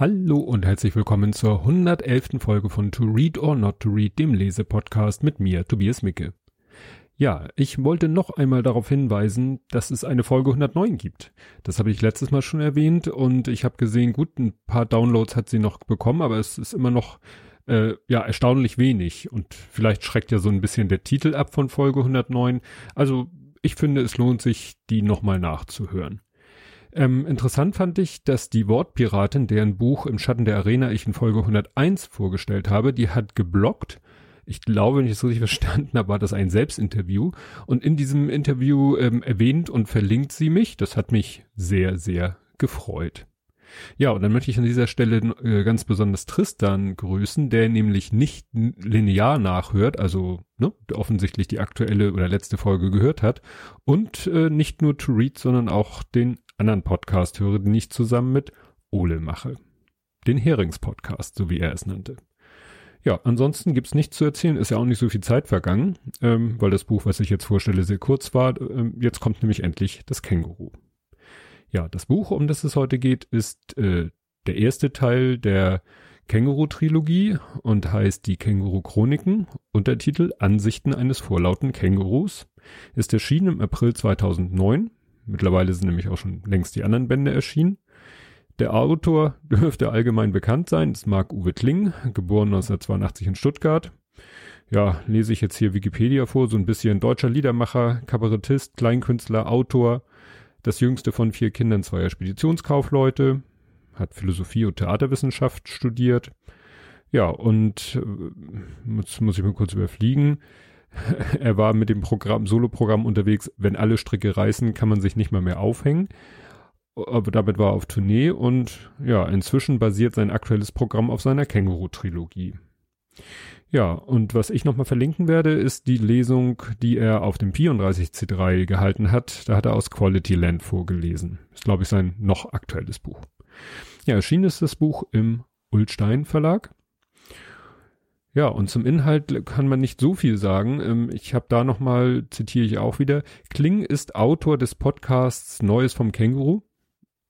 Hallo und herzlich willkommen zur 111. Folge von To Read or Not to Read, dem Lesepodcast mit mir, Tobias Micke. Ja, ich wollte noch einmal darauf hinweisen, dass es eine Folge 109 gibt. Das habe ich letztes Mal schon erwähnt und ich habe gesehen, gut, ein paar Downloads hat sie noch bekommen, aber es ist immer noch äh, ja erstaunlich wenig und vielleicht schreckt ja so ein bisschen der Titel ab von Folge 109. Also ich finde, es lohnt sich, die nochmal nachzuhören. Ähm, interessant fand ich, dass die Wortpiratin, deren Buch im Schatten der Arena ich in Folge 101 vorgestellt habe, die hat geblockt. Ich glaube, wenn ich es richtig verstanden habe, war das ein Selbstinterview. Und in diesem Interview ähm, erwähnt und verlinkt sie mich. Das hat mich sehr, sehr gefreut. Ja, und dann möchte ich an dieser Stelle äh, ganz besonders Tristan grüßen, der nämlich nicht linear nachhört, also ne, offensichtlich die aktuelle oder letzte Folge gehört hat und äh, nicht nur To Read, sondern auch den anderen Podcast höre, den ich zusammen mit Ole mache. Den Herings-Podcast, so wie er es nannte. Ja, ansonsten gibt's nichts zu erzählen, ist ja auch nicht so viel Zeit vergangen, ähm, weil das Buch, was ich jetzt vorstelle, sehr kurz war. Ähm, jetzt kommt nämlich endlich das Känguru. Ja, das Buch, um das es heute geht, ist äh, der erste Teil der Känguru-Trilogie und heißt die Känguru-Chroniken. Untertitel Ansichten eines vorlauten Kängurus. Ist erschienen im April 2009 Mittlerweile sind nämlich auch schon längst die anderen Bände erschienen. Der Autor dürfte allgemein bekannt sein, ist Marc-Uwe Kling, geboren 1982 in Stuttgart. Ja, lese ich jetzt hier Wikipedia vor, so ein bisschen deutscher Liedermacher, Kabarettist, Kleinkünstler, Autor, das jüngste von vier Kindern zweier Speditionskaufleute, hat Philosophie und Theaterwissenschaft studiert. Ja, und äh, jetzt muss ich mal kurz überfliegen. er war mit dem Programm, Solo-Programm unterwegs, wenn alle Stricke reißen, kann man sich nicht mal mehr aufhängen. Aber damit war er auf Tournee und ja, inzwischen basiert sein aktuelles Programm auf seiner Känguru-Trilogie. Ja, und was ich nochmal verlinken werde, ist die Lesung, die er auf dem 34C3 gehalten hat. Da hat er aus Quality Land vorgelesen. Ist, glaube ich, sein noch aktuelles Buch. Ja, erschienen ist das Buch im Ulstein Verlag. Ja, und zum Inhalt kann man nicht so viel sagen. Ähm, ich habe da nochmal, zitiere ich auch wieder, Kling ist Autor des Podcasts Neues vom Känguru,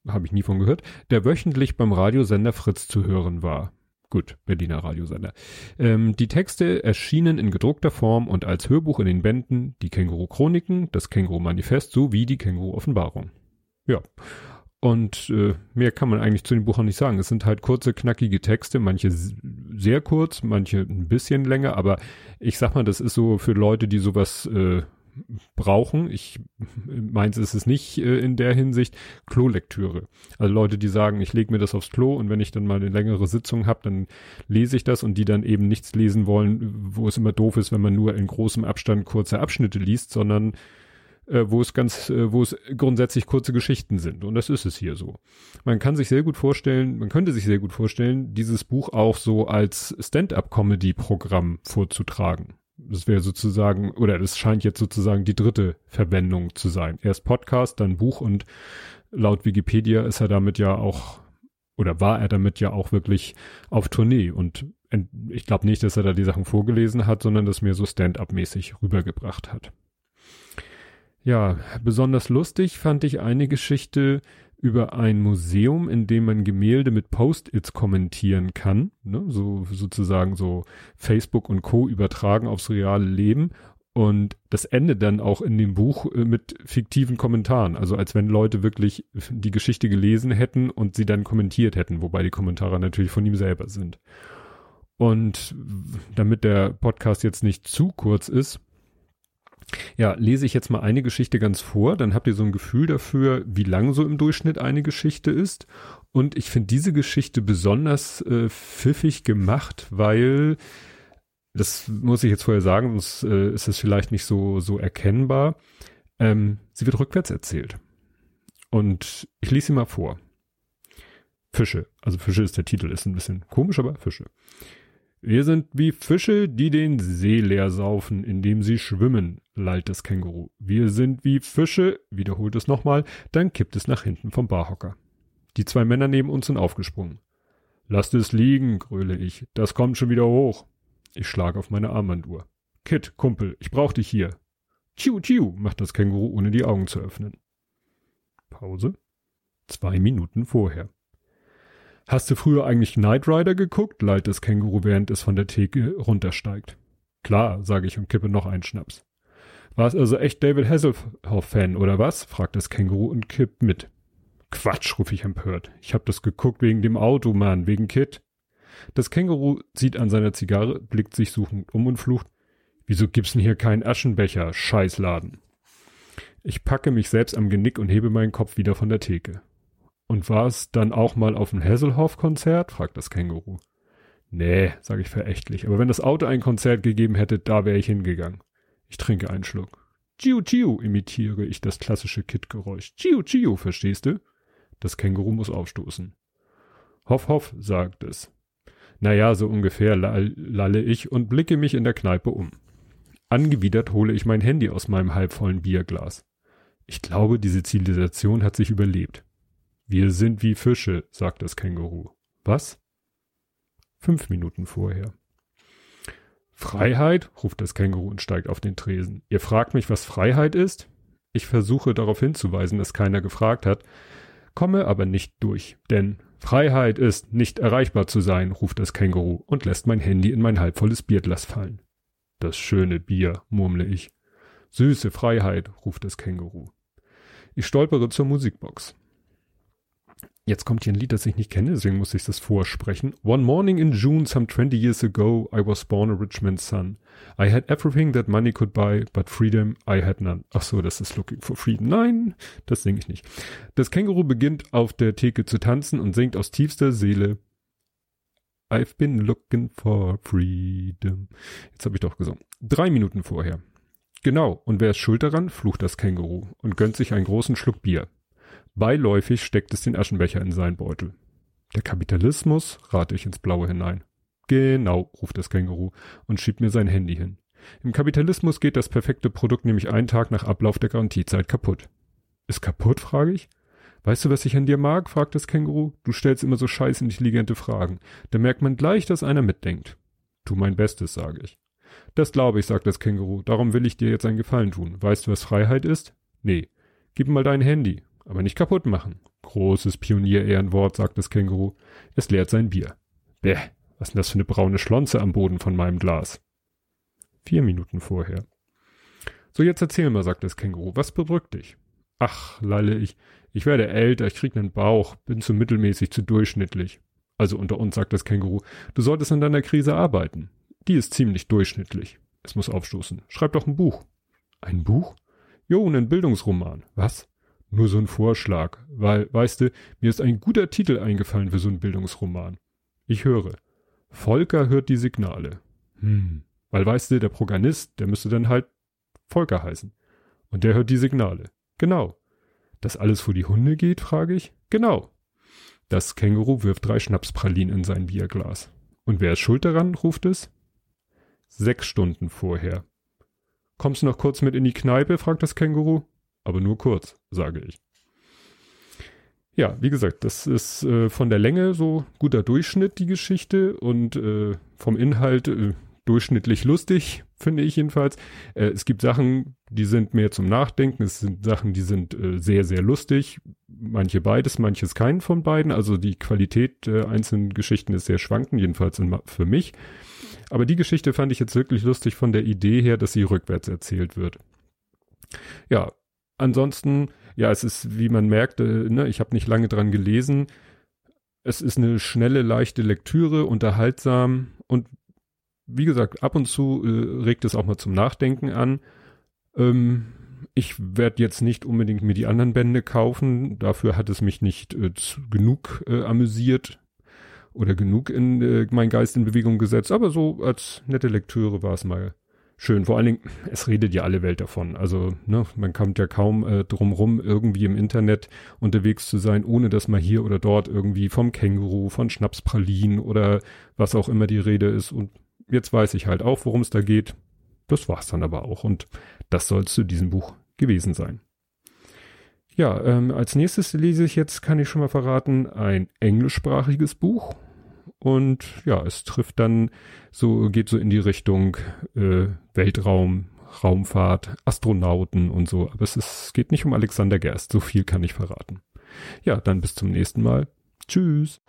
habe ich nie von gehört, der wöchentlich beim Radiosender Fritz zu hören war. Gut, Berliner Radiosender. Ähm, die Texte erschienen in gedruckter Form und als Hörbuch in den Bänden Die Känguru-Chroniken, das Känguru-Manifest sowie die Känguru-Offenbarung. Ja, und äh, mehr kann man eigentlich zu dem Buch nicht sagen. Es sind halt kurze, knackige Texte, manche sehr kurz, manche ein bisschen länger, aber ich sag mal, das ist so für Leute, die sowas äh, brauchen. Ich meins ist es nicht äh, in der Hinsicht Klolektüre. Also Leute, die sagen, ich lege mir das aufs Klo und wenn ich dann mal eine längere Sitzung habe, dann lese ich das und die dann eben nichts lesen wollen, wo es immer doof ist, wenn man nur in großem Abstand kurze Abschnitte liest, sondern äh, wo es ganz, äh, wo es grundsätzlich kurze Geschichten sind. Und das ist es hier so. Man kann sich sehr gut vorstellen, man könnte sich sehr gut vorstellen, dieses Buch auch so als Stand-up-Comedy-Programm vorzutragen. Das wäre sozusagen, oder das scheint jetzt sozusagen die dritte Verwendung zu sein. Erst Podcast, dann Buch und laut Wikipedia ist er damit ja auch, oder war er damit ja auch wirklich auf Tournee. Und ich glaube nicht, dass er da die Sachen vorgelesen hat, sondern das mir so Stand-up-mäßig rübergebracht hat. Ja, besonders lustig fand ich eine Geschichte über ein Museum, in dem man Gemälde mit Post-its kommentieren kann, ne? so sozusagen so Facebook und Co. übertragen aufs reale Leben und das endet dann auch in dem Buch äh, mit fiktiven Kommentaren, also als wenn Leute wirklich die Geschichte gelesen hätten und sie dann kommentiert hätten, wobei die Kommentare natürlich von ihm selber sind. Und damit der Podcast jetzt nicht zu kurz ist, ja, lese ich jetzt mal eine Geschichte ganz vor, dann habt ihr so ein Gefühl dafür, wie lang so im Durchschnitt eine Geschichte ist. Und ich finde diese Geschichte besonders äh, pfiffig gemacht, weil das muss ich jetzt vorher sagen, sonst äh, ist es vielleicht nicht so so erkennbar. Ähm, sie wird rückwärts erzählt. Und ich lese sie mal vor. Fische, also Fische ist der Titel, ist ein bisschen komisch, aber Fische. Wir sind wie Fische, die den See leer saufen, indem sie schwimmen, lallt das Känguru. Wir sind wie Fische, wiederholt es nochmal, dann kippt es nach hinten vom Barhocker. Die zwei Männer neben uns sind aufgesprungen. Lasst es liegen, gröle ich. Das kommt schon wieder hoch. Ich schlage auf meine Armbanduhr. Kit, Kumpel, ich brauch dich hier. Tschiu, tschiu, macht das Känguru, ohne die Augen zu öffnen. Pause. Zwei Minuten vorher. Hast du früher eigentlich Knight Rider geguckt? leiht das Känguru, während es von der Theke runtersteigt. Klar, sage ich und kippe noch einen Schnaps. War es also echt David Hasselhoff-Fan, oder was? fragt das Känguru und kippt mit. Quatsch, rufe ich empört. Ich hab das geguckt wegen dem Auto, Mann, wegen Kit. Das Känguru zieht an seiner Zigarre, blickt sich suchend um und flucht. Wieso gibt's denn hier keinen Aschenbecher? Scheißladen. Ich packe mich selbst am Genick und hebe meinen Kopf wieder von der Theke. Und war es dann auch mal auf dem Hasselhoff-Konzert? fragt das Känguru. Nee, sage ich verächtlich, aber wenn das Auto ein Konzert gegeben hätte, da wäre ich hingegangen. Ich trinke einen Schluck. Chiu Chiu imitiere ich das klassische Kit-Geräusch. Chiu Chiu, verstehst du? Das Känguru muss aufstoßen. Hoff, hoff, sagt es. Naja, so ungefähr lalle ich und blicke mich in der Kneipe um. Angewidert hole ich mein Handy aus meinem halbvollen Bierglas. Ich glaube, diese Zivilisation hat sich überlebt. Wir sind wie Fische, sagt das Känguru. Was? Fünf Minuten vorher. Freiheit? ruft das Känguru und steigt auf den Tresen. Ihr fragt mich, was Freiheit ist? Ich versuche darauf hinzuweisen, dass keiner gefragt hat, komme aber nicht durch, denn Freiheit ist, nicht erreichbar zu sein, ruft das Känguru und lässt mein Handy in mein halbvolles Bierglas fallen. Das schöne Bier, murmle ich. Süße Freiheit, ruft das Känguru. Ich stolpere zur Musikbox. Jetzt kommt hier ein Lied, das ich nicht kenne, deswegen muss ich das vorsprechen. One morning in June, some 20 years ago, I was born a rich man's son. I had everything that money could buy, but freedom I had none. Ach so, das ist Looking for Freedom. Nein, das singe ich nicht. Das Känguru beginnt auf der Theke zu tanzen und singt aus tiefster Seele I've been looking for freedom. Jetzt habe ich doch gesungen. Drei Minuten vorher. Genau, und wer ist schuld daran? flucht das Känguru und gönnt sich einen großen Schluck Bier. Beiläufig steckt es den Aschenbecher in seinen Beutel. Der Kapitalismus, rate ich ins Blaue hinein. Genau, ruft das Känguru und schiebt mir sein Handy hin. Im Kapitalismus geht das perfekte Produkt nämlich einen Tag nach Ablauf der Garantiezeit kaputt. Ist kaputt, frage ich. Weißt du, was ich an dir mag? fragt das Känguru. Du stellst immer so scheiß intelligente Fragen. Da merkt man gleich, dass einer mitdenkt. Tu mein Bestes, sage ich. Das glaube ich, sagt das Känguru. Darum will ich dir jetzt einen Gefallen tun. Weißt du, was Freiheit ist? Nee. Gib mal dein Handy aber nicht kaputt machen. Großes Pionier-Ehrenwort, sagt das Känguru. Es leert sein Bier. Bäh, was denn das für eine braune Schlonze am Boden von meinem Glas? Vier Minuten vorher. So, jetzt erzähl mal, sagt das Känguru, was bedrückt dich? Ach, lalle ich. Ich werde älter, ich krieg nen Bauch, bin zu mittelmäßig, zu durchschnittlich. Also unter uns, sagt das Känguru, du solltest an deiner Krise arbeiten. Die ist ziemlich durchschnittlich. Es muss aufstoßen. Schreib doch ein Buch. Ein Buch? Jo, einen Bildungsroman. Was? Nur so ein Vorschlag, weil, weißt du, mir ist ein guter Titel eingefallen für so einen Bildungsroman. Ich höre. Volker hört die Signale. Hm. Weil, weißt du, der Proganist, der müsste dann halt Volker heißen. Und der hört die Signale. Genau. Dass alles vor die Hunde geht, frage ich. Genau. Das Känguru wirft drei Schnapspralinen in sein Bierglas. Und wer ist schuld daran, ruft es? Sechs Stunden vorher. Kommst du noch kurz mit in die Kneipe? fragt das Känguru aber nur kurz, sage ich. Ja, wie gesagt, das ist äh, von der Länge so guter Durchschnitt, die Geschichte, und äh, vom Inhalt äh, durchschnittlich lustig, finde ich jedenfalls. Äh, es gibt Sachen, die sind mehr zum Nachdenken, es sind Sachen, die sind äh, sehr, sehr lustig. Manche beides, manches keinen von beiden. Also die Qualität der einzelnen Geschichten ist sehr schwankend, jedenfalls in, für mich. Aber die Geschichte fand ich jetzt wirklich lustig von der Idee her, dass sie rückwärts erzählt wird. Ja, ansonsten, ja, es ist, wie man merkt, äh, ne, ich habe nicht lange dran gelesen. Es ist eine schnelle, leichte Lektüre, unterhaltsam und wie gesagt, ab und zu äh, regt es auch mal zum Nachdenken an. Ähm, ich werde jetzt nicht unbedingt mir die anderen Bände kaufen. Dafür hat es mich nicht äh, genug äh, amüsiert oder genug in äh, mein Geist in Bewegung gesetzt. Aber so als nette Lektüre war es mal schön. Vor allen Dingen, es redet ja alle Welt davon. Also, ne, man kommt ja kaum äh, drum rum, irgendwie im Internet unterwegs zu sein, ohne dass man hier oder dort irgendwie vom Känguru, von Schnapspralinen oder was auch immer die Rede ist. Und jetzt weiß ich halt auch, worum es da geht. Das war's dann aber auch. Und das soll zu diesem Buch gewesen sein. Ja, ähm, als nächstes lese ich jetzt, kann ich schon mal verraten, ein englischsprachiges Buch und ja, es trifft dann so, geht so in die Richtung äh, Weltraum, Raumfahrt, Astronauten und so. Aber es, ist, es geht nicht um Alexander Gerst, so viel kann ich verraten. Ja, dann bis zum nächsten Mal. Tschüss.